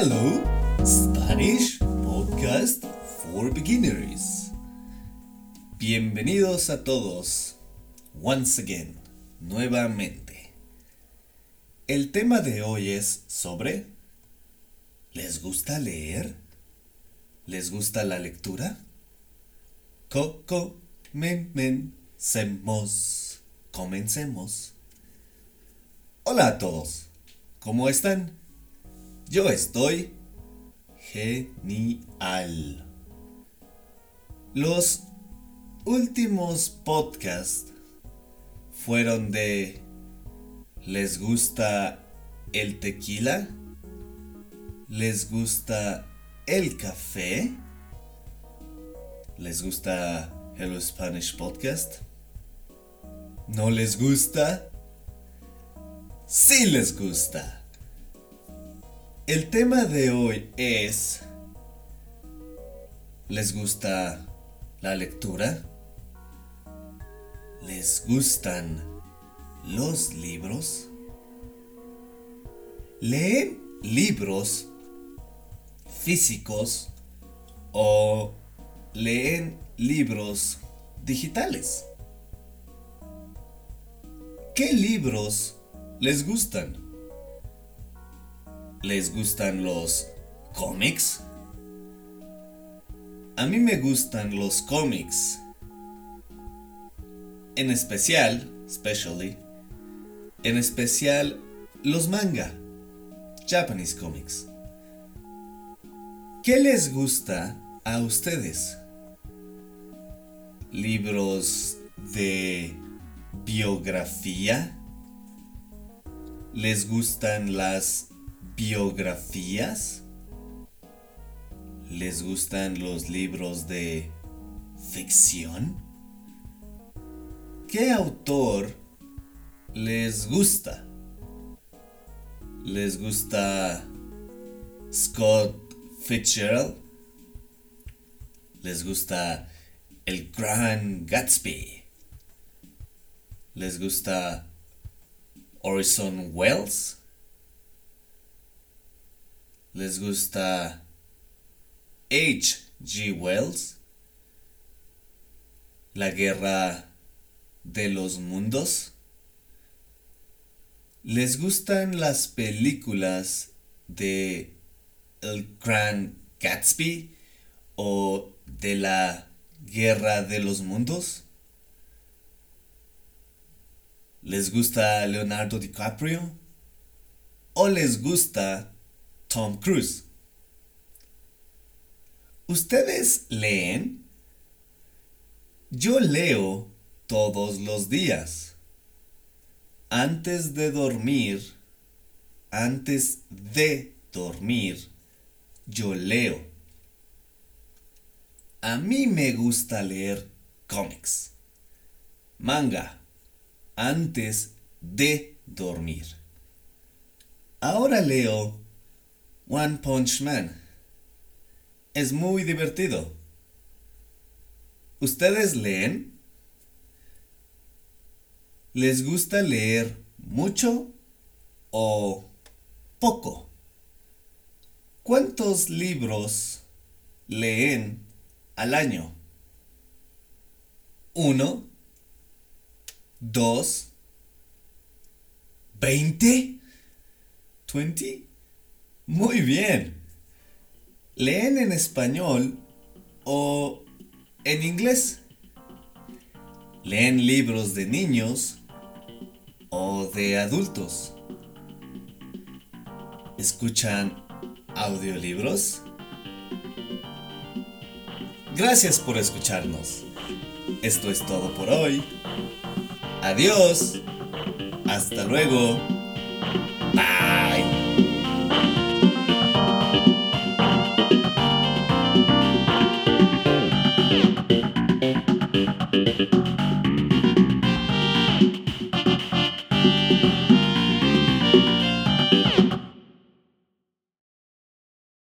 Hello, Spanish Podcast for Beginners. Bienvenidos a todos, once again, nuevamente. El tema de hoy es sobre ¿Les gusta leer? ¿Les gusta la lectura? Coco, men, men, semos. Comencemos. Hola a todos. ¿Cómo están? Yo estoy genial. Los últimos podcasts fueron de ¿Les gusta el tequila? ¿Les gusta el café? ¿Les gusta Hello Spanish Podcast? ¿No les gusta? Sí les gusta. El tema de hoy es... ¿Les gusta la lectura? ¿Les gustan los libros? ¿Leen libros físicos o leen libros digitales? ¿Qué libros les gustan? ¿Les gustan los cómics? A mí me gustan los cómics. En especial, especially, en especial los manga, Japanese comics. ¿Qué les gusta a ustedes? ¿Libros de biografía? ¿Les gustan las biografías? ¿Les gustan los libros de ficción? ¿Qué autor les gusta? ¿Les gusta Scott Fitzgerald. Les gusta El Gran Gatsby. Les gusta Orson Welles. Les gusta H.G. Wells. La Guerra de los Mundos. ¿Les gustan las películas de el Gran Gatsby o de la Guerra de los Mundos? ¿Les gusta Leonardo DiCaprio? ¿O les gusta Tom Cruise? ¿Ustedes leen? Yo leo todos los días. Antes de dormir, antes de dormir, yo leo. A mí me gusta leer cómics, manga, antes de dormir. Ahora leo One Punch Man. Es muy divertido. ¿Ustedes leen? ¿Les gusta leer mucho o poco? ¿Cuántos libros leen al año? ¿Uno? ¿Dos? ¿Veinte? ¿Twenty? Muy bien. ¿Leen en español o en inglés? ¿Leen libros de niños o de adultos? ¿Escuchan audiolibros? Gracias por escucharnos. Esto es todo por hoy. Adiós. Hasta luego. Bye.